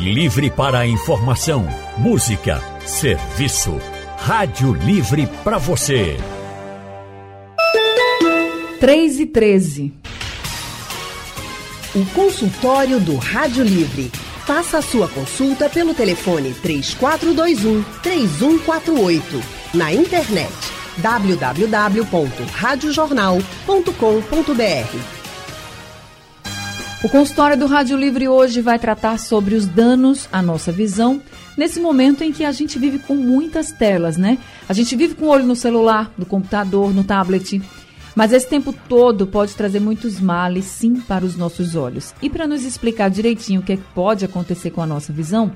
Livre para a informação, música, serviço. Rádio Livre para você. 3 e 13. O consultório do Rádio Livre. Faça a sua consulta pelo telefone 3421 3148. Na internet www.radiojornal.com.br. O consultório do Rádio Livre hoje vai tratar sobre os danos à nossa visão nesse momento em que a gente vive com muitas telas, né? A gente vive com o olho no celular, no computador, no tablet. Mas esse tempo todo pode trazer muitos males, sim, para os nossos olhos. E para nos explicar direitinho o que, é que pode acontecer com a nossa visão,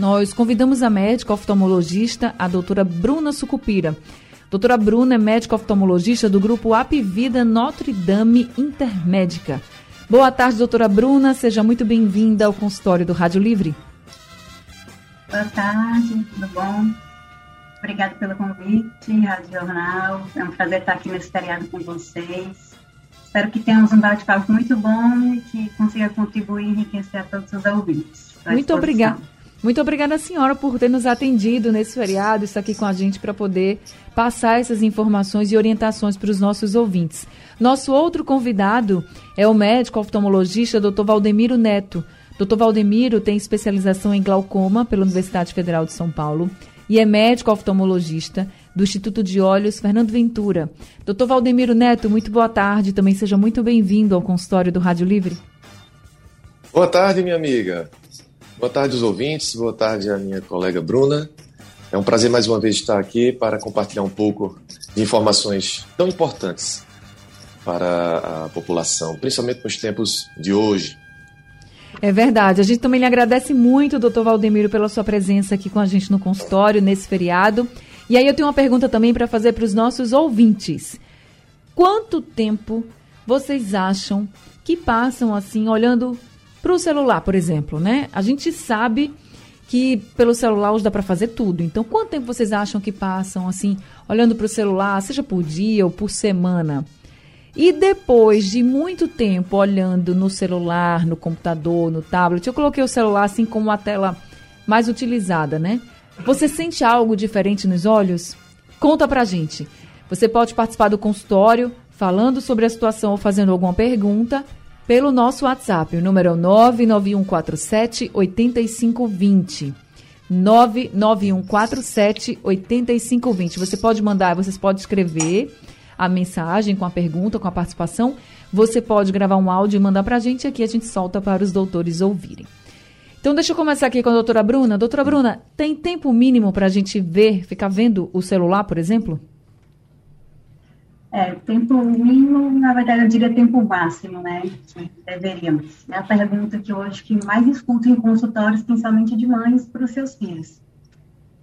nós convidamos a médica oftalmologista, a doutora Bruna Sucupira. Doutora Bruna é médica oftalmologista do grupo Apivida Notre Dame Intermédica. Boa tarde, doutora Bruna. Seja muito bem-vinda ao consultório do Rádio Livre. Boa tarde, tudo bom? Obrigada pelo convite, Rádio Jornal. É um prazer estar aqui nesse feriado com vocês. Espero que tenhamos um bate-papo muito bom e que consiga contribuir e enriquecer a todos os ouvintes. Muito obrigada. Muito obrigada, senhora, por ter nos atendido nesse feriado, estar aqui com a gente para poder passar essas informações e orientações para os nossos ouvintes. Nosso outro convidado é o médico oftalmologista Dr. Valdemiro Neto. Dr. Valdemiro tem especialização em glaucoma pela Universidade Federal de São Paulo e é médico oftalmologista do Instituto de Olhos Fernando Ventura. Doutor Valdemiro Neto, muito boa tarde. Também seja muito bem-vindo ao consultório do Rádio Livre. Boa tarde, minha amiga. Boa tarde aos ouvintes, boa tarde à minha colega Bruna. É um prazer mais uma vez estar aqui para compartilhar um pouco de informações tão importantes para a população, principalmente nos tempos de hoje, é verdade. A gente também lhe agradece muito, doutor Valdemiro, pela sua presença aqui com a gente no consultório nesse feriado. E aí eu tenho uma pergunta também para fazer para os nossos ouvintes. Quanto tempo vocês acham que passam assim, olhando para o celular, por exemplo, né? A gente sabe que pelo celular hoje dá para fazer tudo. Então, quanto tempo vocês acham que passam assim, olhando para o celular, seja por dia ou por semana? E depois de muito tempo olhando no celular, no computador, no tablet, eu coloquei o celular assim como a tela mais utilizada, né? Você sente algo diferente nos olhos? Conta pra gente. Você pode participar do consultório falando sobre a situação ou fazendo alguma pergunta pelo nosso WhatsApp. O número é 99147 8520. 99147 8520. Você pode mandar, vocês podem escrever a mensagem com a pergunta, com a participação, você pode gravar um áudio e mandar para a gente aqui a gente solta para os doutores ouvirem. Então, deixa eu começar aqui com a doutora Bruna. Doutora Bruna, tem tempo mínimo para a gente ver, ficar vendo o celular, por exemplo? É, tempo mínimo, na verdade, eu diria tempo máximo, né? Que deveríamos. É a pergunta que hoje que mais escuto em consultórios, principalmente de mães, para os seus filhos.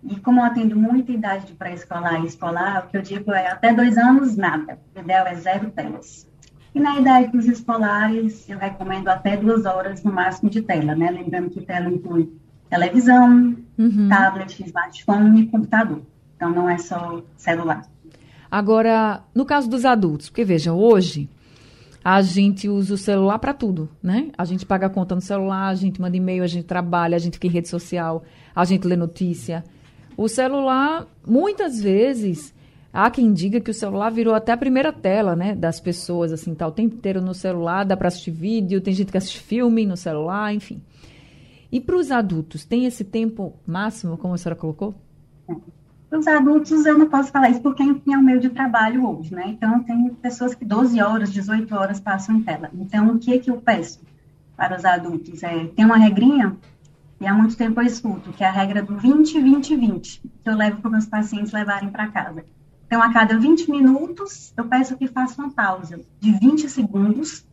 E como eu atendo muita idade de pré-escolar e escolar, o que eu digo é até dois anos, nada. O ideal é zero telas. E na idade dos escolares, eu recomendo até duas horas no máximo de tela, né? Lembrando que tela inclui televisão, uhum. tablet, smartphone e computador. Então não é só celular. Agora, no caso dos adultos, porque veja, hoje a gente usa o celular para tudo, né? A gente paga a conta no celular, a gente manda e-mail, a gente trabalha, a gente fica em rede social, a gente lê notícia. O celular, muitas vezes, há quem diga que o celular virou até a primeira tela, né, das pessoas, assim, tá o tempo inteiro no celular, dá para assistir vídeo, tem gente que assiste filme no celular, enfim. E para os adultos, tem esse tempo máximo, como a senhora colocou? Os adultos, eu não posso falar isso porque, enfim, é o meio de trabalho hoje, né? Então, tem pessoas que 12 horas, 18 horas passam em tela. Então, o que, é que eu peço para os adultos? É, tem uma regrinha e há muito tempo eu escuto, que é a regra do 20, 20, 20, que eu levo para meus pacientes levarem para casa. Então, a cada 20 minutos, eu peço que faça uma pausa de 20 segundos,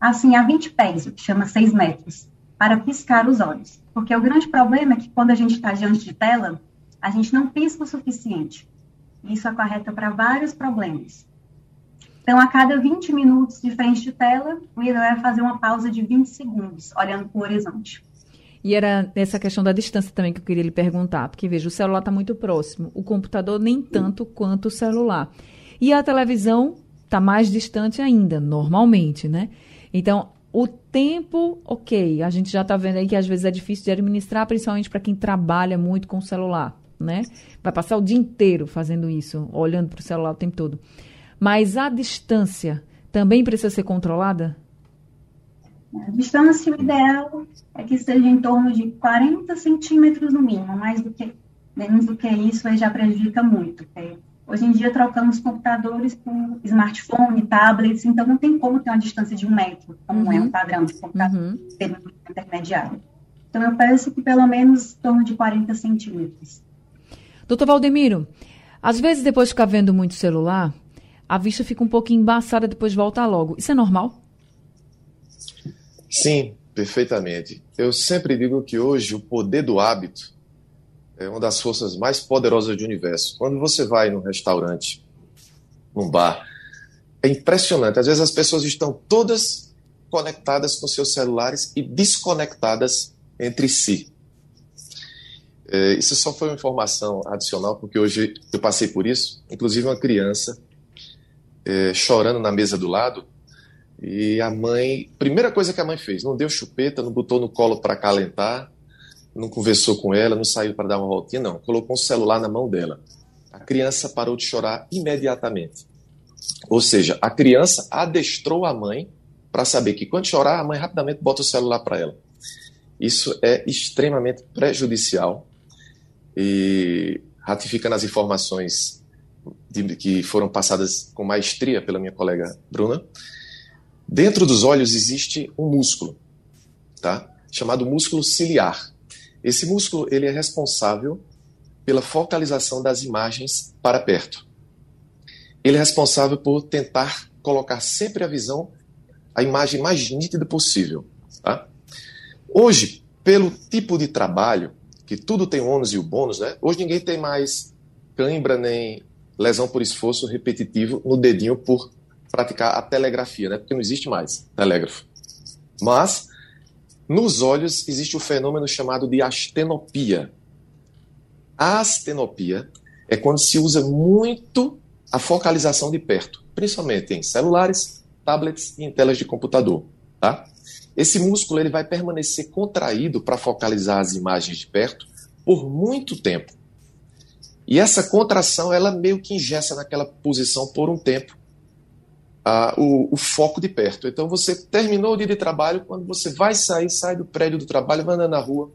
assim, a 20 pés, o que chama 6 metros, para piscar os olhos. Porque o grande problema é que quando a gente está diante de tela, a gente não pisca o suficiente. Isso acarreta para vários problemas. Então, a cada 20 minutos de frente de tela, o ideal é fazer uma pausa de 20 segundos, olhando para o horizonte. E era essa questão da distância também que eu queria lhe perguntar, porque veja, o celular está muito próximo, o computador nem tanto quanto o celular. E a televisão está mais distante ainda, normalmente, né? Então, o tempo, ok, a gente já está vendo aí que às vezes é difícil de administrar, principalmente para quem trabalha muito com o celular, né? Vai passar o dia inteiro fazendo isso, olhando para o celular o tempo todo. Mas a distância também precisa ser controlada? A distância ideal é que seja em torno de 40 centímetros no mínimo, mais do que menos do que isso aí já prejudica muito. Hoje em dia trocamos computadores por smartphone, tablets, então não tem como ter uma distância de um metro, como uhum. é um padrão de computador uhum. intermediário. Então eu peço que pelo menos em torno de 40 centímetros. Doutor Valdemiro, às vezes depois de ficar vendo muito celular, a vista fica um pouquinho embaçada, depois volta logo. Isso é normal? Sim, perfeitamente. Eu sempre digo que hoje o poder do hábito é uma das forças mais poderosas do universo. Quando você vai num restaurante, num bar, é impressionante. Às vezes as pessoas estão todas conectadas com seus celulares e desconectadas entre si. É, isso só foi uma informação adicional, porque hoje eu passei por isso. Inclusive, uma criança é, chorando na mesa do lado. E a mãe, primeira coisa que a mãe fez, não deu chupeta, não botou no colo para acalentar, não conversou com ela, não saiu para dar uma voltinha, não. Colocou um celular na mão dela. A criança parou de chorar imediatamente. Ou seja, a criança adestrou a mãe para saber que quando chorar, a mãe rapidamente bota o celular para ela. Isso é extremamente prejudicial e ratificando as informações de, que foram passadas com maestria pela minha colega Bruna. Dentro dos olhos existe um músculo, tá? Chamado músculo ciliar. Esse músculo ele é responsável pela focalização das imagens para perto. Ele é responsável por tentar colocar sempre a visão, a imagem mais nítida possível. Tá? Hoje, pelo tipo de trabalho, que tudo tem ônus e o bônus, né? hoje ninguém tem mais cãibra nem lesão por esforço repetitivo no dedinho por praticar a telegrafia, né? porque não existe mais telégrafo. Mas nos olhos existe o fenômeno chamado de astenopia. A astenopia é quando se usa muito a focalização de perto, principalmente em celulares, tablets e em telas de computador. Tá? Esse músculo ele vai permanecer contraído para focalizar as imagens de perto por muito tempo. E essa contração ela meio que ingessa naquela posição por um tempo o, o, foco de perto. Então você terminou o dia de trabalho, quando você vai sair, sai do prédio do trabalho, vai andar na rua,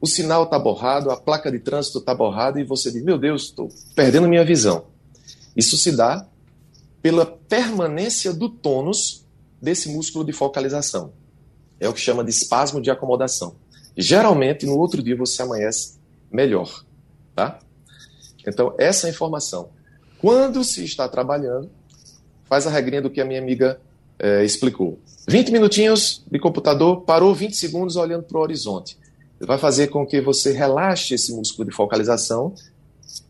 o sinal está borrado, a placa de trânsito está borrada e você diz: Meu Deus, estou perdendo minha visão. Isso se dá pela permanência do tônus desse músculo de focalização. É o que chama de espasmo de acomodação. Geralmente, no outro dia você amanhece melhor. Tá? Então, essa informação. Quando se está trabalhando, faz a regrinha do que a minha amiga é, explicou. 20 minutinhos de computador, parou 20 segundos olhando para o horizonte. Vai fazer com que você relaxe esse músculo de focalização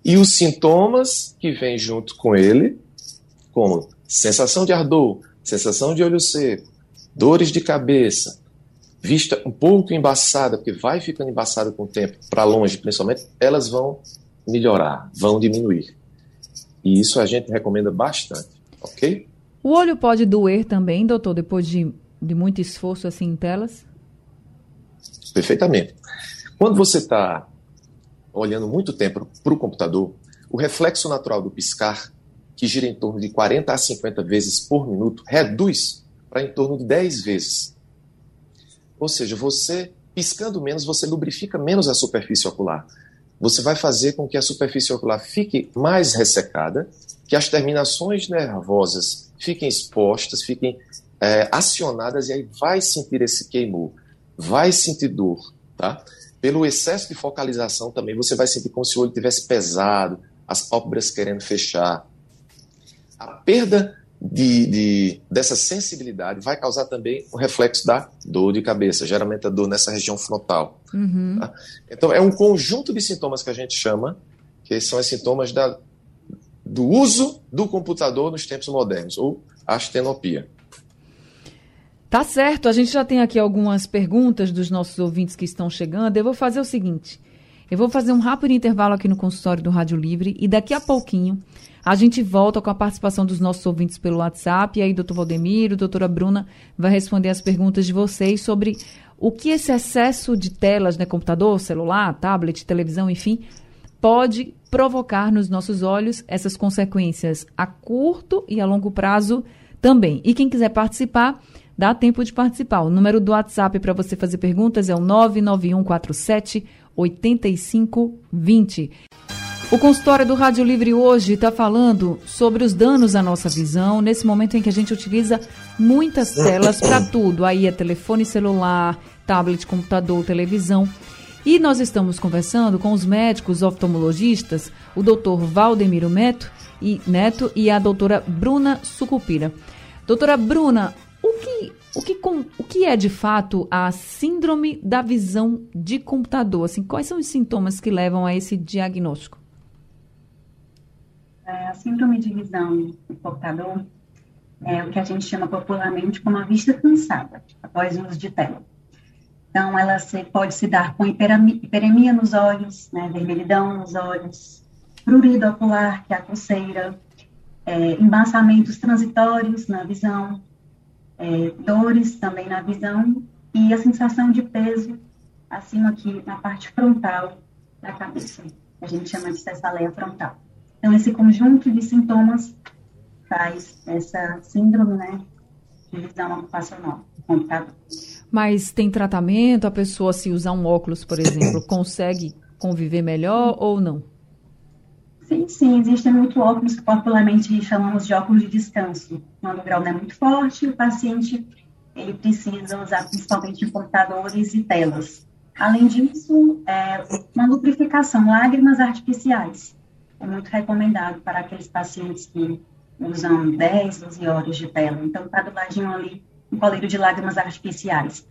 e os sintomas que vêm junto com ele, como sensação de ardor, sensação de olho seco, dores de cabeça, vista um pouco embaçada, porque vai ficando embaçada com o tempo, para longe principalmente, elas vão melhorar, vão diminuir. E isso a gente recomenda bastante. Ok? O olho pode doer também, doutor, depois de, de muito esforço assim em telas? Perfeitamente. Quando você está olhando muito tempo para o computador, o reflexo natural do piscar, que gira em torno de 40 a 50 vezes por minuto, reduz para em torno de 10 vezes. Ou seja, você piscando menos, você lubrifica menos a superfície ocular. Você vai fazer com que a superfície ocular fique mais ressecada que as terminações nervosas fiquem expostas, fiquem é, acionadas e aí vai sentir esse queimor, vai sentir dor, tá? Pelo excesso de focalização também, você vai sentir como se o olho tivesse pesado, as pálpebras querendo fechar. A perda de, de, dessa sensibilidade vai causar também o reflexo da dor de cabeça, geralmente a dor nessa região frontal. Uhum. Tá? Então, é um conjunto de sintomas que a gente chama, que são os sintomas da do uso do computador nos tempos modernos, ou astenopia. Tá certo, a gente já tem aqui algumas perguntas dos nossos ouvintes que estão chegando. Eu vou fazer o seguinte: Eu vou fazer um rápido intervalo aqui no consultório do Rádio Livre e daqui a pouquinho a gente volta com a participação dos nossos ouvintes pelo WhatsApp. E aí, doutor Valdemiro, doutora Bruna, vai responder as perguntas de vocês sobre o que esse excesso de telas, né, computador, celular, tablet, televisão, enfim, pode provocar nos nossos olhos essas consequências a curto e a longo prazo também. E quem quiser participar, dá tempo de participar. O número do WhatsApp para você fazer perguntas é o 99147 8520. O consultório do Rádio Livre hoje está falando sobre os danos à nossa visão, nesse momento em que a gente utiliza muitas telas para tudo. Aí é telefone celular, tablet, computador, televisão. E nós estamos conversando com os médicos oftalmologistas, o doutor Valdemiro Neto e, Neto e a doutora Bruna Sucupira. Doutora Bruna, o que, o, que, o que é de fato a síndrome da visão de computador? Assim, quais são os sintomas que levam a esse diagnóstico? É, a síndrome de visão do computador é o que a gente chama popularmente como a vista cansada após o uso de tela. Então, ela se, pode se dar com hiperemia nos olhos, né, vermelhidão nos olhos, prurido ocular, que é a coceira, é, embaçamentos transitórios na visão, é, dores também na visão e a sensação de peso acima aqui na parte frontal da cabeça. A gente chama de cefaleia frontal. Então, esse conjunto de sintomas faz essa síndrome, né, de visão ocupacional. Mas tem tratamento? A pessoa, se usar um óculos, por exemplo, consegue conviver melhor ou não? Sim, sim, existem muitos óculos que popularmente chamamos de óculos de descanso. Quando o grau não é muito forte, o paciente ele precisa usar principalmente computadores e telas. Além disso, é, uma lubrificação, lágrimas artificiais. É muito recomendado para aqueles pacientes que usam 10, 12 horas de tela. Então, está do ladinho ali um colírio de lágrimas artificiais.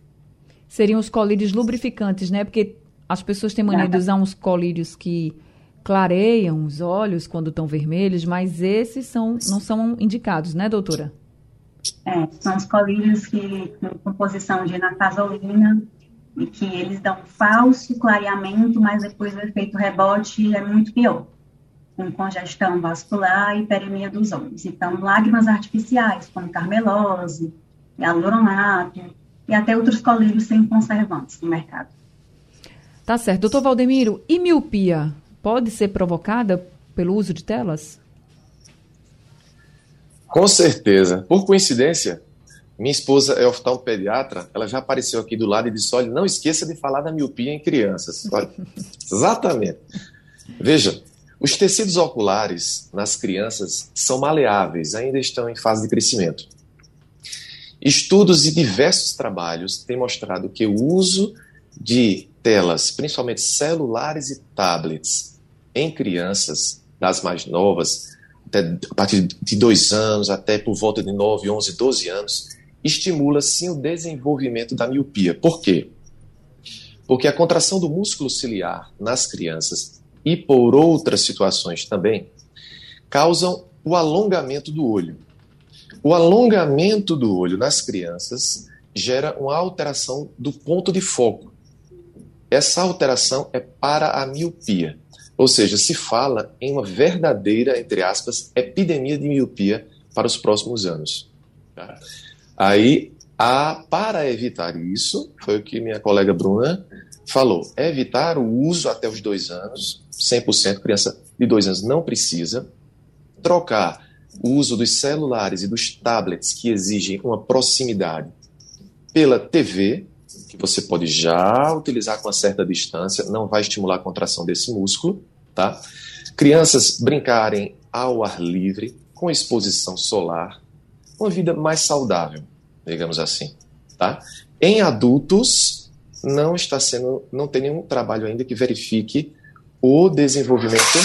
Seriam os colírios lubrificantes, né? Porque as pessoas têm mania de usar uns colírios que clareiam os olhos quando estão vermelhos, mas esses são, não são indicados, né, doutora? É, são os colírios que com composição de nafazolina e que eles dão falso clareamento, mas depois o efeito rebote é muito pior, com congestão vascular e hiperemia dos olhos. Então, lágrimas artificiais, como carmelose, hialuronato e até outros colírios sem conservantes no mercado. Tá certo. Doutor Valdemiro, e miopia? pode ser provocada pelo uso de telas? Com certeza. Por coincidência, minha esposa é oftalmopediatra, ela já apareceu aqui do lado e disse: olha, não esqueça de falar da miopia em crianças. Exatamente. Veja, os tecidos oculares nas crianças são maleáveis, ainda estão em fase de crescimento. Estudos e diversos trabalhos têm mostrado que o uso de telas, principalmente celulares e tablets, em crianças das mais novas, até, a partir de dois anos até por volta de 9, 11, 12 anos, estimula sim o desenvolvimento da miopia. Por quê? Porque a contração do músculo ciliar nas crianças e por outras situações também causam o alongamento do olho. O alongamento do olho nas crianças gera uma alteração do ponto de foco. Essa alteração é para a miopia, ou seja, se fala em uma verdadeira, entre aspas, epidemia de miopia para os próximos anos. Tá? Aí, a, para evitar isso, foi o que minha colega Bruna falou, evitar o uso até os dois anos, 100%, criança de dois anos não precisa, trocar o uso dos celulares e dos tablets que exigem uma proximidade pela TV, que você pode já utilizar com uma certa distância, não vai estimular a contração desse músculo, tá? Crianças brincarem ao ar livre, com exposição solar, uma vida mais saudável, digamos assim, tá? Em adultos, não está sendo, não tem nenhum trabalho ainda que verifique o desenvolvimento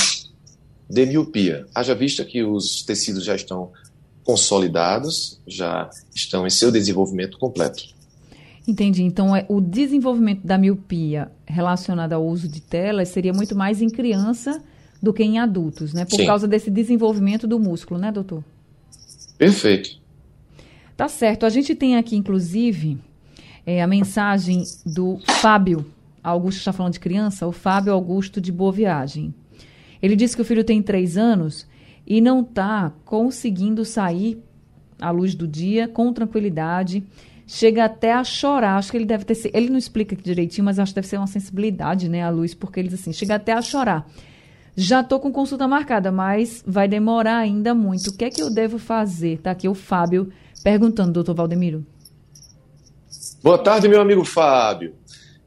de miopia. Haja vista que os tecidos já estão consolidados, já estão em seu desenvolvimento completo. Entendi. Então, é, o desenvolvimento da miopia relacionado ao uso de telas seria muito mais em criança do que em adultos, né? Por Sim. causa desse desenvolvimento do músculo, né, doutor? Perfeito. Tá certo. A gente tem aqui, inclusive, é, a mensagem do Fábio. Augusto está falando de criança, o Fábio Augusto de Boa Viagem. Ele disse que o filho tem três anos e não está conseguindo sair à luz do dia com tranquilidade. Chega até a chorar. Acho que ele deve ter. Ele não explica direitinho, mas acho que deve ser uma sensibilidade, né, à luz, porque ele diz assim: chega até a chorar. Já estou com consulta marcada, mas vai demorar ainda muito. O que é que eu devo fazer? Está aqui o Fábio perguntando, doutor Valdemiro. Boa tarde, meu amigo Fábio.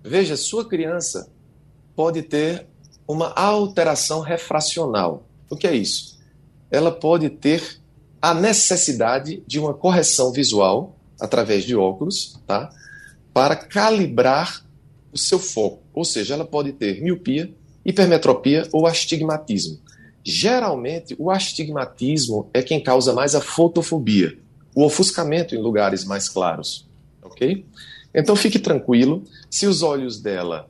Veja, sua criança pode ter uma alteração refracional. O que é isso? Ela pode ter a necessidade de uma correção visual através de óculos, tá? Para calibrar o seu foco. Ou seja, ela pode ter miopia, hipermetropia ou astigmatismo. Geralmente, o astigmatismo é quem causa mais a fotofobia, o ofuscamento em lugares mais claros, ok? Então fique tranquilo, se os olhos dela,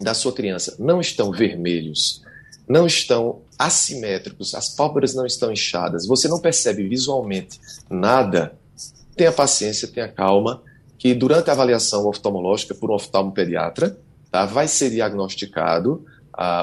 da sua criança, não estão vermelhos, não estão assimétricos, as pálpebras não estão inchadas, você não percebe visualmente nada, tenha paciência, tenha calma, que durante a avaliação oftalmológica por um oftalmopediatra, tá, vai ser diagnosticado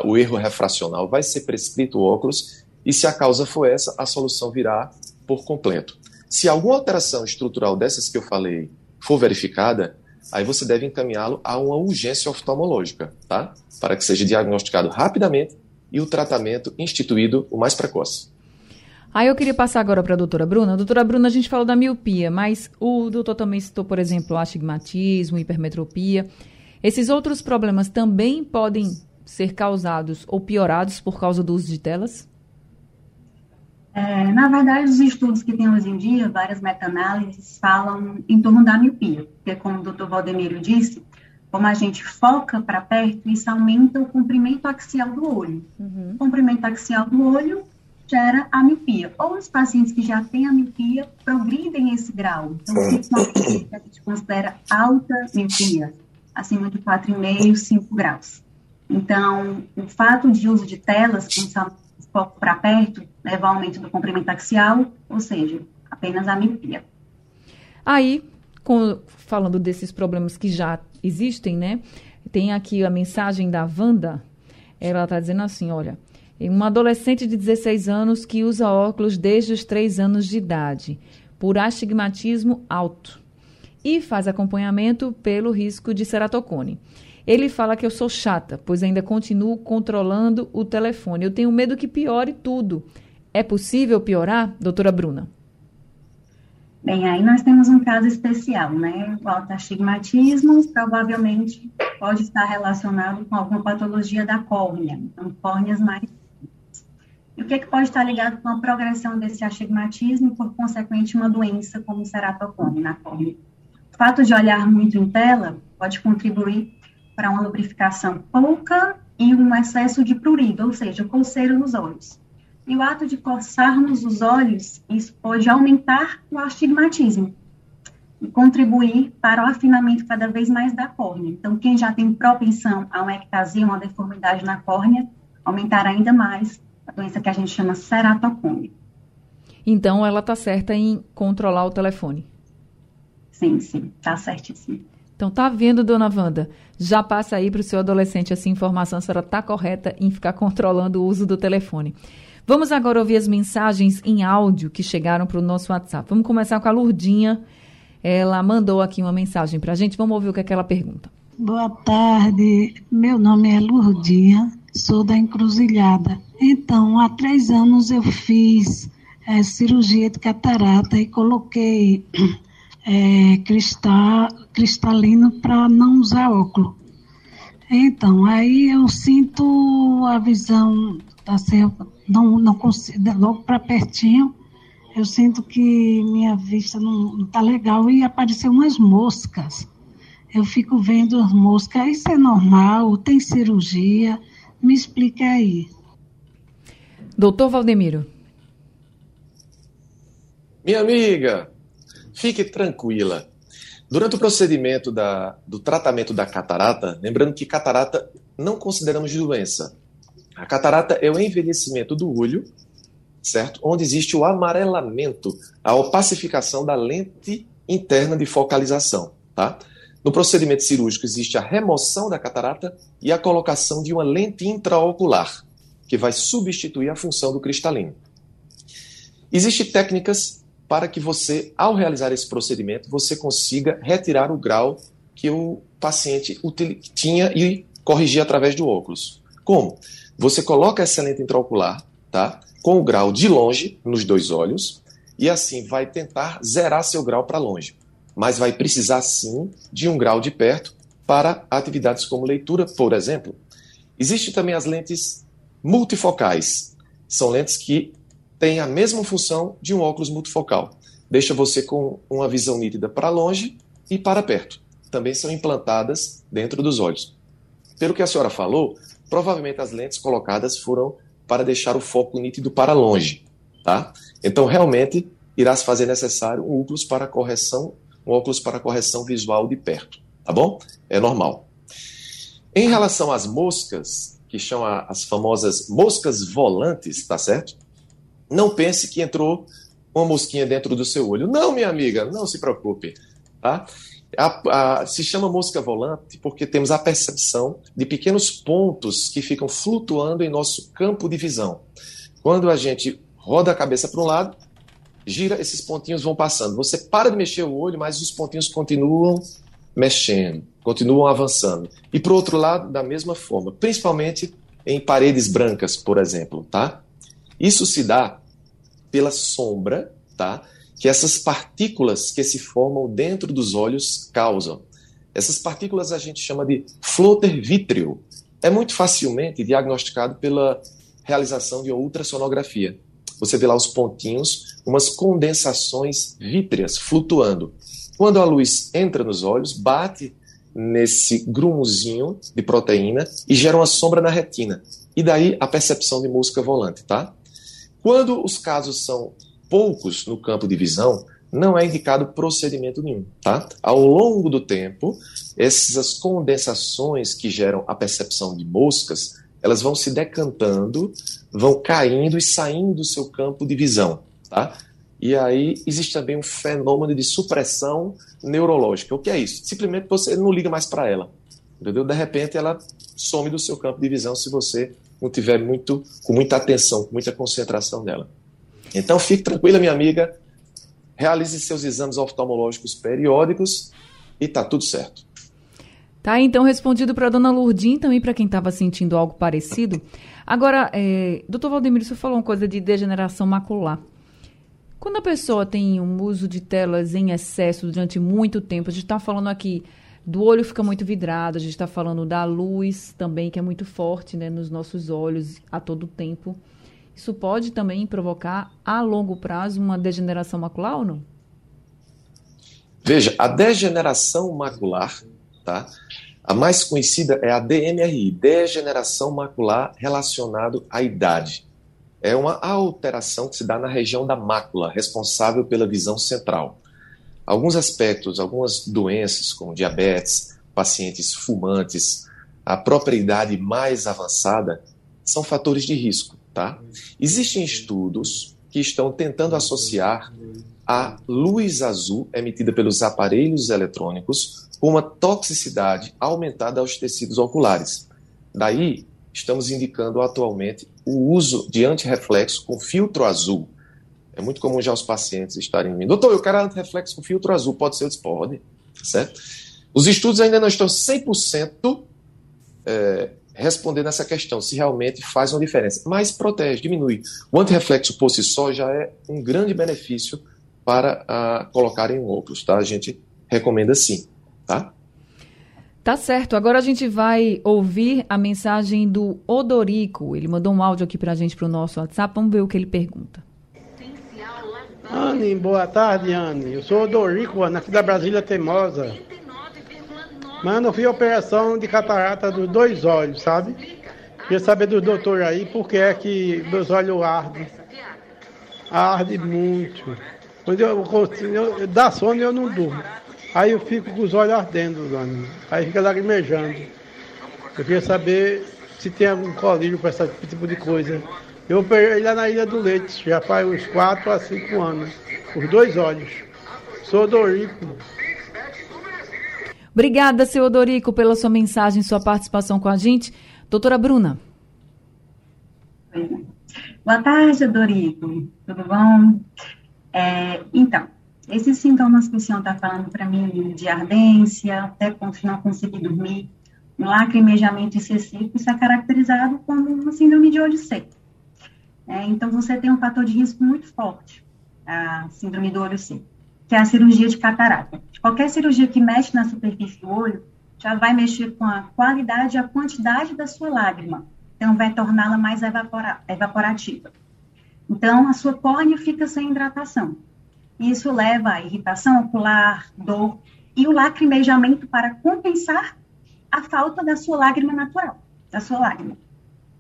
o erro refracional, vai ser prescrito o óculos e se a causa for essa, a solução virá por completo. Se alguma alteração estrutural dessas que eu falei for verificada, aí você deve encaminhá-lo a uma urgência oftalmológica, tá? Para que seja diagnosticado rapidamente e o tratamento instituído o mais precoce. Aí eu queria passar agora para a doutora Bruna. Doutora Bruna, a gente falou da miopia, mas o doutor também citou, por exemplo, astigmatismo, hipermetropia. Esses outros problemas também podem ser causados ou piorados por causa do uso de telas? É, na verdade, os estudos que tem hoje em dia, várias meta-análises, falam em torno da miopia, porque, como o doutor Valdemiro disse, como a gente foca para perto, isso aumenta o comprimento axial do olho. Uhum. O comprimento axial do olho gera a miopia. Ou os pacientes que já têm a miopia progridem esse grau. Então, isso é uma que a gente considera alta miopia, acima de 4,5, 5 graus. Então, o fato de uso de telas, com foco para perto, leva ao aumento do comprimento axial, ou seja, apenas a miopia. Aí, com, falando desses problemas que já existem, né? Tem aqui a mensagem da Wanda. Ela está dizendo assim: olha, uma adolescente de 16 anos que usa óculos desde os 3 anos de idade, por astigmatismo alto, e faz acompanhamento pelo risco de ceratocone. Ele fala que eu sou chata, pois ainda continuo controlando o telefone. Eu tenho medo que piore tudo. É possível piorar, doutora Bruna? Bem, aí nós temos um caso especial, né? O astigmatismo provavelmente pode estar relacionado com alguma patologia da córnea, então córneas mais e o que, é que pode estar ligado com a progressão desse astigmatismo e, por consequente, uma doença como ceratocone na córnea? O fato de olhar muito em tela pode contribuir para uma lubrificação pouca e um excesso de prurido, ou seja, coceira nos olhos. E o ato de coçarmos os olhos, isso pode aumentar o astigmatismo e contribuir para o afinamento cada vez mais da córnea. Então, quem já tem propensão a uma ectasia, uma deformidade na córnea, aumentar ainda mais a doença que a gente chama ceratocone. Então, ela está certa em controlar o telefone? Sim, sim, está certíssimo. Então, tá vendo, dona Wanda? Já passa aí para o seu adolescente essa informação, a senhora está correta em ficar controlando o uso do telefone. Vamos agora ouvir as mensagens em áudio que chegaram para o nosso WhatsApp. Vamos começar com a Lurdinha. Ela mandou aqui uma mensagem para a gente. Vamos ouvir o que, é que ela pergunta. Boa tarde, meu nome é Lurdinha, sou da Encruzilhada. Então, há três anos eu fiz é, cirurgia de catarata e coloquei é, cristal, cristalino para não usar óculos. Então, aí eu sinto a visão, assim, não, não consigo, logo para pertinho, eu sinto que minha vista não está legal e apareceu umas moscas. Eu fico vendo as moscas, isso é normal, tem cirurgia, me explica aí. Doutor Valdemiro. Minha amiga, Fique tranquila. Durante o procedimento da, do tratamento da catarata, lembrando que catarata não consideramos doença. A catarata é o envelhecimento do olho, certo? Onde existe o amarelamento, a opacificação da lente interna de focalização, tá? No procedimento cirúrgico existe a remoção da catarata e a colocação de uma lente intraocular, que vai substituir a função do cristalino. Existem técnicas para que você, ao realizar esse procedimento, você consiga retirar o grau que o paciente tinha e corrigir através do óculos. Como? Você coloca essa lente intraocular, tá? Com o grau de longe nos dois olhos e assim vai tentar zerar seu grau para longe. Mas vai precisar sim de um grau de perto para atividades como leitura, por exemplo. Existem também as lentes multifocais. São lentes que têm a mesma função de um óculos multifocal. Deixa você com uma visão nítida para longe e para perto. Também são implantadas dentro dos olhos. Pelo que a senhora falou, provavelmente as lentes colocadas foram para deixar o foco nítido para longe, tá? Então, realmente, irá se fazer necessário um óculos para correção, um óculos para correção visual de perto, tá bom? É normal. Em relação às moscas, que são as famosas moscas volantes, tá certo? Não pense que entrou uma mosquinha dentro do seu olho. Não, minha amiga, não se preocupe, tá? A, a, se chama mosca volante porque temos a percepção de pequenos pontos que ficam flutuando em nosso campo de visão. Quando a gente roda a cabeça para um lado, gira, esses pontinhos vão passando. Você para de mexer o olho, mas os pontinhos continuam mexendo, continuam avançando. E para o outro lado, da mesma forma, principalmente em paredes brancas, por exemplo, tá? Isso se dá pela sombra, tá? que essas partículas que se formam dentro dos olhos causam. Essas partículas a gente chama de floater vítreo. É muito facilmente diagnosticado pela realização de ultrassonografia. Você vê lá os pontinhos, umas condensações vítreas flutuando. Quando a luz entra nos olhos, bate nesse grumzinho de proteína e gera uma sombra na retina. E daí a percepção de música volante, tá? Quando os casos são poucos no campo de visão, não é indicado procedimento nenhum, tá? Ao longo do tempo, essas condensações que geram a percepção de moscas, elas vão se decantando, vão caindo e saindo do seu campo de visão, tá? E aí existe também um fenômeno de supressão neurológica. O que é isso? Simplesmente você não liga mais para ela, entendeu? De repente ela some do seu campo de visão se você não tiver muito com muita atenção, com muita concentração dela. Então fique tranquila, minha amiga, realize seus exames oftalmológicos periódicos e tá tudo certo. Tá, então respondido para a dona Lourdin, também para quem estava sentindo algo parecido. Agora, é, doutor Valdemiro, você falou uma coisa de degeneração macular. Quando a pessoa tem um uso de telas em excesso durante muito tempo, a gente está falando aqui do olho fica muito vidrado, a gente está falando da luz também, que é muito forte né, nos nossos olhos a todo tempo. Isso pode também provocar a longo prazo uma degeneração macular ou não? Veja, a degeneração macular, tá? A mais conhecida é a DMRI, degeneração macular relacionado à idade. É uma alteração que se dá na região da mácula, responsável pela visão central. Alguns aspectos, algumas doenças, como diabetes, pacientes fumantes, a própria idade mais avançada, são fatores de risco. Tá? Existem estudos que estão tentando associar a luz azul emitida pelos aparelhos eletrônicos com uma toxicidade aumentada aos tecidos oculares. Daí, estamos indicando atualmente o uso de antirreflexo com filtro azul. É muito comum já os pacientes estarem vindo. Doutor, eu quero antirreflexo com filtro azul. Pode ser? Pode. Certo? Os estudos ainda não estão 100% é, responder nessa questão, se realmente faz uma diferença. Mas protege, diminui. O antirreflexo por si só já é um grande benefício para uh, colocar em óculos, tá? A gente recomenda sim, tá? Tá certo. Agora a gente vai ouvir a mensagem do Odorico. Ele mandou um áudio aqui para a gente para o nosso WhatsApp. Vamos ver o que ele pergunta. Anne, boa tarde, Anne. Eu sou Odorico, aqui da Brasília Teimosa. Mano, eu fiz operação de catarata dos dois olhos, sabe? Queria saber do doutor aí por que é que meus olhos ardem. Arde muito. Quando eu, eu, eu dá sono eu não durmo. Aí eu fico com os olhos ardendo, mano. Aí fica lagrimejando. Eu queria saber se tem algum colírio para esse tipo de coisa. Eu operei lá na Ilha do Leite, já faz uns 4 a 5 anos. Os dois olhos. Sou Dorico. Obrigada, seu Odorico, pela sua mensagem, sua participação com a gente. Doutora Bruna. Boa tarde, Odorico. Tudo bom? É, então, esses sintomas que o senhor está falando para mim, de ardência, até não conseguir dormir, um lacrimejamento excessivo, isso é caracterizado como uma síndrome de olho seco. É, então, você tem um fator de risco muito forte, a síndrome do olho seco, que é a cirurgia de catarata. Qualquer cirurgia que mexe na superfície do olho já vai mexer com a qualidade e a quantidade da sua lágrima. Então, vai torná-la mais evapora evaporativa. Então, a sua córnea fica sem hidratação. Isso leva a irritação ocular, dor e o lacrimejamento para compensar a falta da sua lágrima natural, da sua lágrima.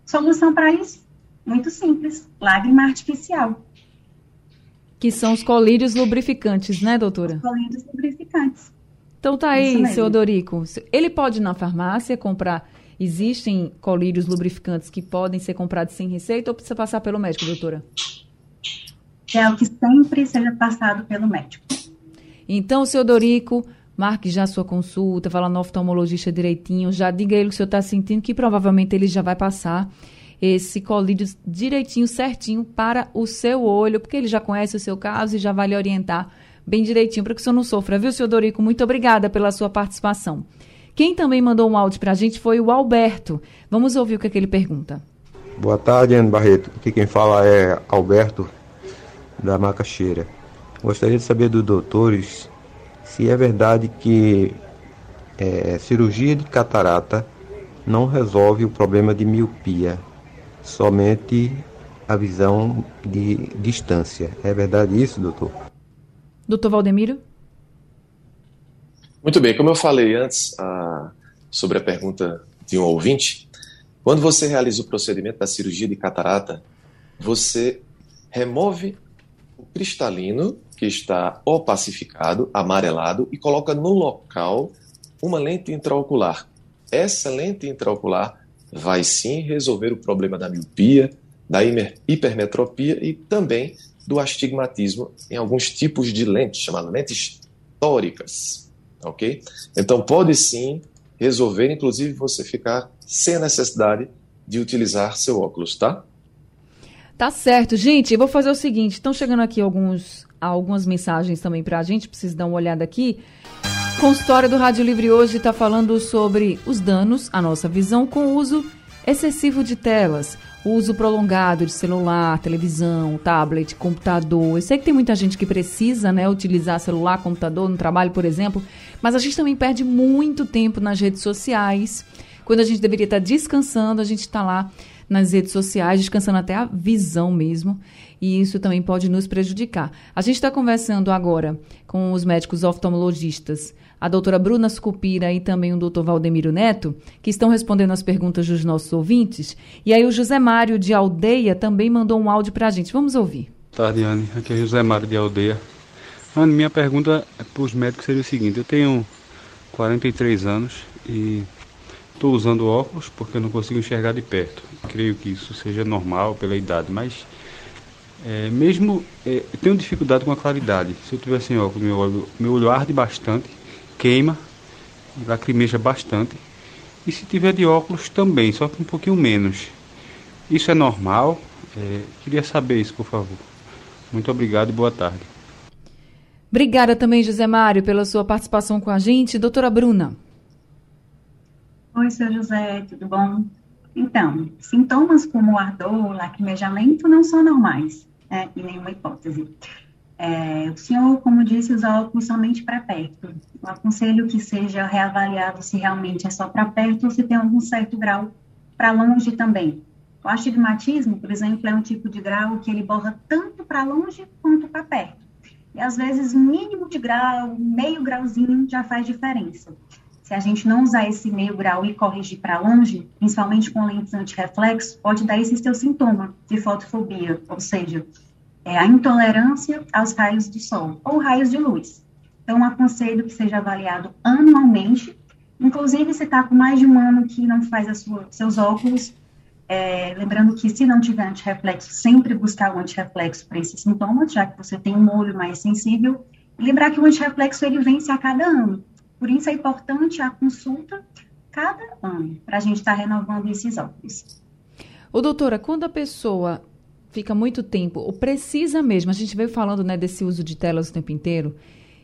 Solução para isso? Muito simples, lágrima artificial. Que são os colírios lubrificantes, né, doutora? Os colírios lubrificantes. Então tá aí, seu Dorico. Ele pode ir na farmácia comprar. Existem colírios lubrificantes que podem ser comprados sem receita ou precisa passar pelo médico, doutora? É o que sempre seja passado pelo médico. Então, seu Dorico, marque já a sua consulta, fala no oftalmologista direitinho, já diga ele o que o senhor está sentindo, que provavelmente ele já vai passar esse colírio direitinho, certinho para o seu olho, porque ele já conhece o seu caso e já vai lhe orientar bem direitinho para que o senhor não sofra, viu, senhor Dorico? Muito obrigada pela sua participação. Quem também mandou um áudio para a gente foi o Alberto. Vamos ouvir o que, é que ele pergunta. Boa tarde, Ana Barreto. Aqui quem fala é Alberto, da Macaxeira. Gostaria de saber dos doutores se é verdade que é, cirurgia de catarata não resolve o problema de miopia somente a visão de distância. É verdade isso, doutor? Doutor Valdemiro? Muito bem, como eu falei antes ah, sobre a pergunta de um ouvinte, quando você realiza o procedimento da cirurgia de catarata, você remove o cristalino que está opacificado, amarelado, e coloca no local uma lente intraocular. Essa lente intraocular vai sim resolver o problema da miopia, da hipermetropia e também do astigmatismo em alguns tipos de lentes, chamadas lentes tóricas, ok? Então pode sim resolver, inclusive você ficar sem a necessidade de utilizar seu óculos, tá? Tá certo, gente. Eu vou fazer o seguinte: estão chegando aqui alguns, algumas mensagens também para a gente, preciso dar uma olhada aqui. Consultório do Rádio Livre hoje está falando sobre os danos à nossa visão com o uso excessivo de telas, o uso prolongado de celular, televisão, tablet, computador. Eu sei que tem muita gente que precisa né, utilizar celular, computador no trabalho, por exemplo, mas a gente também perde muito tempo nas redes sociais. Quando a gente deveria estar descansando, a gente está lá nas redes sociais, descansando até a visão mesmo, e isso também pode nos prejudicar. A gente está conversando agora com os médicos oftalmologistas a doutora Bruna Sucupira e também o doutor Valdemiro Neto, que estão respondendo as perguntas dos nossos ouvintes. E aí o José Mário de Aldeia também mandou um áudio para a gente. Vamos ouvir. Boa tarde, Anne. Aqui é José Mário de Aldeia. Anne, minha pergunta para os médicos seria o seguinte. Eu tenho 43 anos e estou usando óculos porque eu não consigo enxergar de perto. Creio que isso seja normal pela idade, mas é, mesmo é, eu tenho dificuldade com a claridade. Se eu tivesse sem óculos, meu olho, meu olho arde bastante queima, lacrimeja bastante. E se tiver de óculos também, só que um pouquinho menos. Isso é normal? É, queria saber isso, por favor. Muito obrigado e boa tarde. Obrigada também, José Mário, pela sua participação com a gente. Doutora Bruna. Oi, seu José, tudo bom? Então, sintomas como ardor, lacrimejamento não são normais, né, em nenhuma hipótese. É, o senhor, como disse, usa óculos somente para perto. Eu aconselho que seja reavaliado se realmente é só para perto ou se tem algum certo grau para longe também. O astigmatismo, por exemplo, é um tipo de grau que ele borra tanto para longe quanto para perto. E às vezes, mínimo de grau, meio grauzinho, já faz diferença. Se a gente não usar esse meio grau e corrigir para longe, principalmente com lentes antirreflexo, pode dar esse seu sintoma de fotofobia, ou seja, é a intolerância aos raios do sol ou raios de luz. Então, aconselho que seja avaliado anualmente. Inclusive, se está com mais de um ano que não faz sua, seus óculos, é, lembrando que se não tiver antirreflexo, sempre buscar o antirreflexo para esses sintomas, já que você tem um olho mais sensível. E lembrar que o antirreflexo ele vence a cada ano. Por isso é importante a consulta cada ano, para a gente estar tá renovando esses óculos. Ô, doutora, quando a pessoa fica muito tempo, ou precisa mesmo, a gente veio falando né, desse uso de telas o tempo inteiro,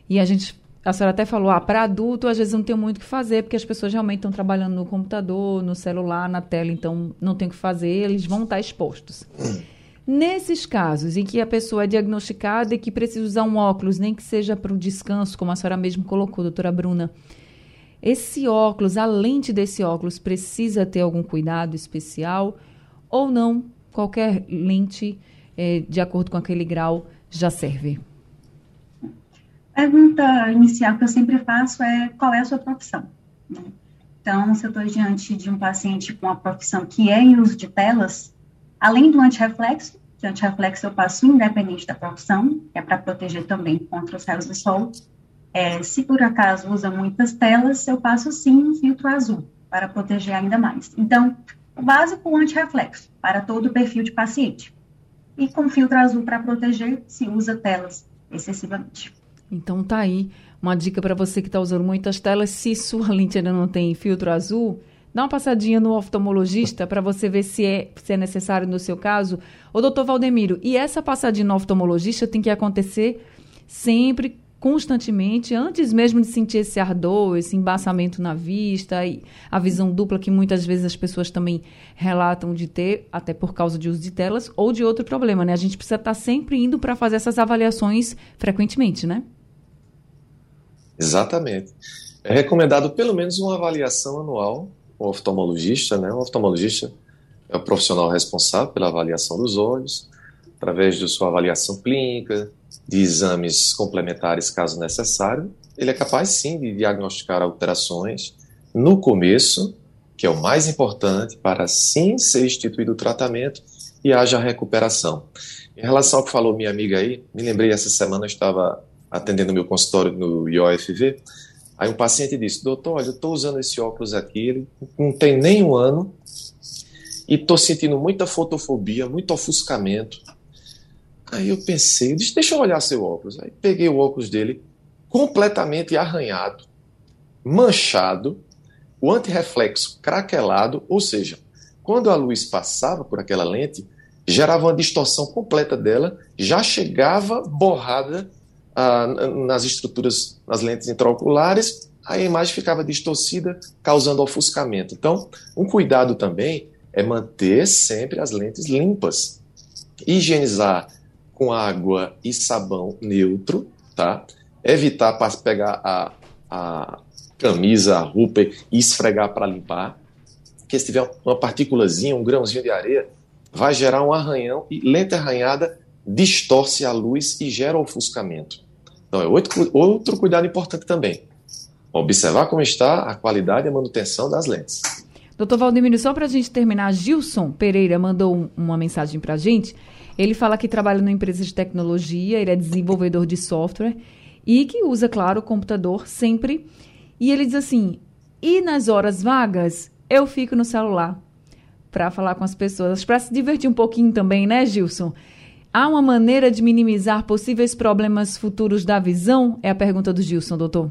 e a gente a senhora até falou, ah, para adulto às vezes não tem muito o que fazer, porque as pessoas realmente estão trabalhando no computador, no celular, na tela, então não tem o que fazer, eles vão estar expostos. Nesses casos em que a pessoa é diagnosticada e que precisa usar um óculos, nem que seja para o descanso, como a senhora mesmo colocou, doutora Bruna, esse óculos, a lente desse óculos, precisa ter algum cuidado especial ou não? Qualquer lente, é, de acordo com aquele grau, já serve? pergunta inicial que eu sempre faço é qual é a sua profissão? Né? Então, se eu estou diante de um paciente com uma profissão que é em uso de telas, além do antirreflexo, que o antirreflexo eu passo independente da profissão, é para proteger também contra os raios do sol, é, se por acaso usa muitas telas, eu passo sim um filtro azul, para proteger ainda mais. Então, o básico, o antirreflexo, para todo o perfil de paciente. E com filtro azul para proteger, se usa telas excessivamente. Então tá aí uma dica para você que está usando muitas telas. Se sua lente ainda não tem filtro azul, dá uma passadinha no oftalmologista para você ver se é, se é necessário no seu caso. Ô, doutor Valdemiro, e essa passadinha no oftalmologista tem que acontecer sempre, constantemente, antes mesmo de sentir esse ardor, esse embaçamento na vista e a visão dupla que muitas vezes as pessoas também relatam de ter, até por causa de uso de telas ou de outro problema, né? A gente precisa estar tá sempre indo para fazer essas avaliações frequentemente, né? Exatamente. É recomendado pelo menos uma avaliação anual o oftalmologista, né? O oftalmologista é o profissional responsável pela avaliação dos olhos, através de sua avaliação clínica, de exames complementares caso necessário, ele é capaz sim de diagnosticar alterações no começo, que é o mais importante para sim ser instituído o tratamento e haja recuperação. Em relação ao que falou minha amiga aí, me lembrei essa semana eu estava atendendo meu consultório no IOFV. Aí um paciente disse: Doutor, olha, eu estou usando esse óculos aqui, ele não tem nem um ano e estou sentindo muita fotofobia, muito ofuscamento. Aí eu pensei: Deixa eu olhar seu óculos. Aí peguei o óculos dele, completamente arranhado, manchado, o antirreflexo craquelado, ou seja, quando a luz passava por aquela lente, gerava uma distorção completa dela, já chegava borrada ah, nas estruturas, nas lentes intraoculares, a imagem ficava distorcida, causando ofuscamento. Então, um cuidado também é manter sempre as lentes limpas. Higienizar com água e sabão neutro, tá? Evitar pegar a, a camisa, a roupa e esfregar para limpar. Porque se tiver uma partículazinha, um grãozinho de areia, vai gerar um arranhão e lente arranhada distorce a luz e gera ofuscamento. Então, é outro, outro cuidado importante também. Observar como está a qualidade e a manutenção das lentes. Doutor Valdemiro, só para a gente terminar, Gilson Pereira mandou um, uma mensagem para a gente. Ele fala que trabalha numa empresa de tecnologia, ele é desenvolvedor de software e que usa, claro, o computador sempre. E ele diz assim: e nas horas vagas eu fico no celular para falar com as pessoas, para se divertir um pouquinho também, né, Gilson? Há uma maneira de minimizar possíveis problemas futuros da visão? É a pergunta do Gilson, doutor.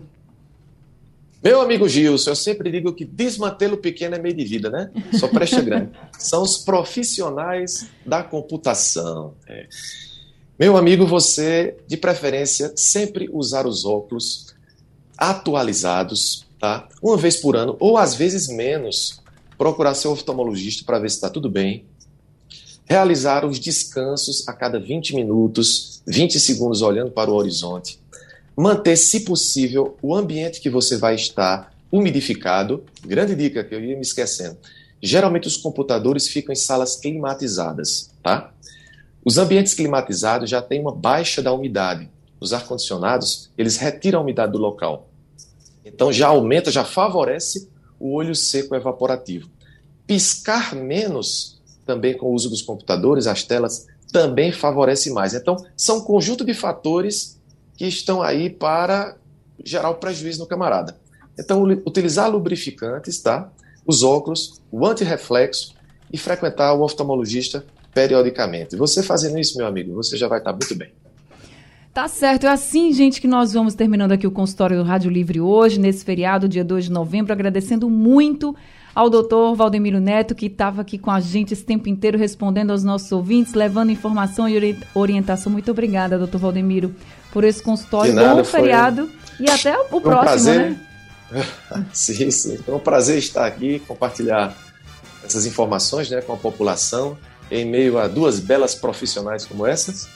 Meu amigo Gilson, eu sempre digo que desmantelo pequeno é meio de vida, né? Só presta grande. São os profissionais da computação. É. Meu amigo, você, de preferência, sempre usar os óculos atualizados, tá? Uma vez por ano, ou às vezes menos. Procurar seu oftalmologista para ver se está tudo bem realizar os descansos a cada 20 minutos, 20 segundos olhando para o horizonte, manter, se possível, o ambiente que você vai estar umidificado. Grande dica que eu ia me esquecendo. Geralmente os computadores ficam em salas climatizadas, tá? Os ambientes climatizados já têm uma baixa da umidade. Os ar-condicionados, eles retiram a umidade do local. Então já aumenta, já favorece o olho seco evaporativo. Piscar menos também com o uso dos computadores, as telas também favorece mais. Então, são um conjunto de fatores que estão aí para gerar o prejuízo no camarada. Então, utilizar lubrificantes, tá? Os óculos, o antirreflexo e frequentar o oftalmologista periodicamente. Você fazendo isso, meu amigo, você já vai estar muito bem. Tá certo, é assim, gente, que nós vamos terminando aqui o consultório do Rádio Livre hoje, nesse feriado, dia 2 de novembro, agradecendo muito ao doutor Valdemiro Neto, que estava aqui com a gente esse tempo inteiro, respondendo aos nossos ouvintes, levando informação e orientação. Muito obrigada, doutor Valdemiro, por esse consultório, nada, bom feriado e até o próximo, um prazer. né? sim, sim. Foi um prazer estar aqui, compartilhar essas informações né, com a população, em meio a duas belas profissionais como essas.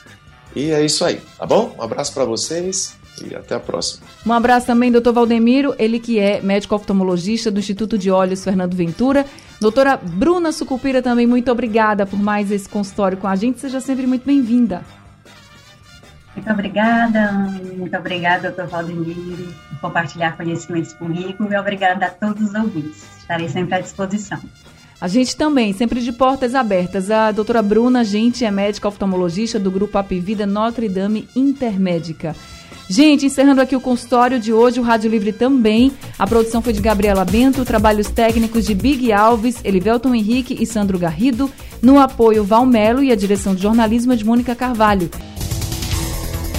E é isso aí, tá bom? Um abraço para vocês e até a próxima. Um abraço também, doutor Valdemiro, ele que é médico oftalmologista do Instituto de Olhos Fernando Ventura. Doutora Bruna Sucupira também, muito obrigada por mais esse consultório com a gente. Seja sempre muito bem-vinda. Muito obrigada, muito obrigada, doutor Valdemiro, por compartilhar conhecimentos comigo e obrigada a todos os ouvintes. Estarei sempre à disposição. A gente também, sempre de portas abertas. A doutora Bruna, a gente é médica oftalmologista do Grupo Apivida Notre Dame Intermédica. Gente, encerrando aqui o consultório de hoje, o Rádio Livre também. A produção foi de Gabriela Bento, trabalhos técnicos de Big Alves, Elivelton Henrique e Sandro Garrido. No apoio, Valmelo e a direção de jornalismo de Mônica Carvalho.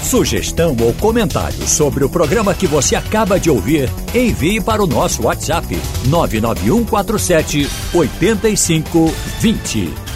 Sugestão ou comentário sobre o programa que você acaba de ouvir, envie para o nosso WhatsApp 99147 8520.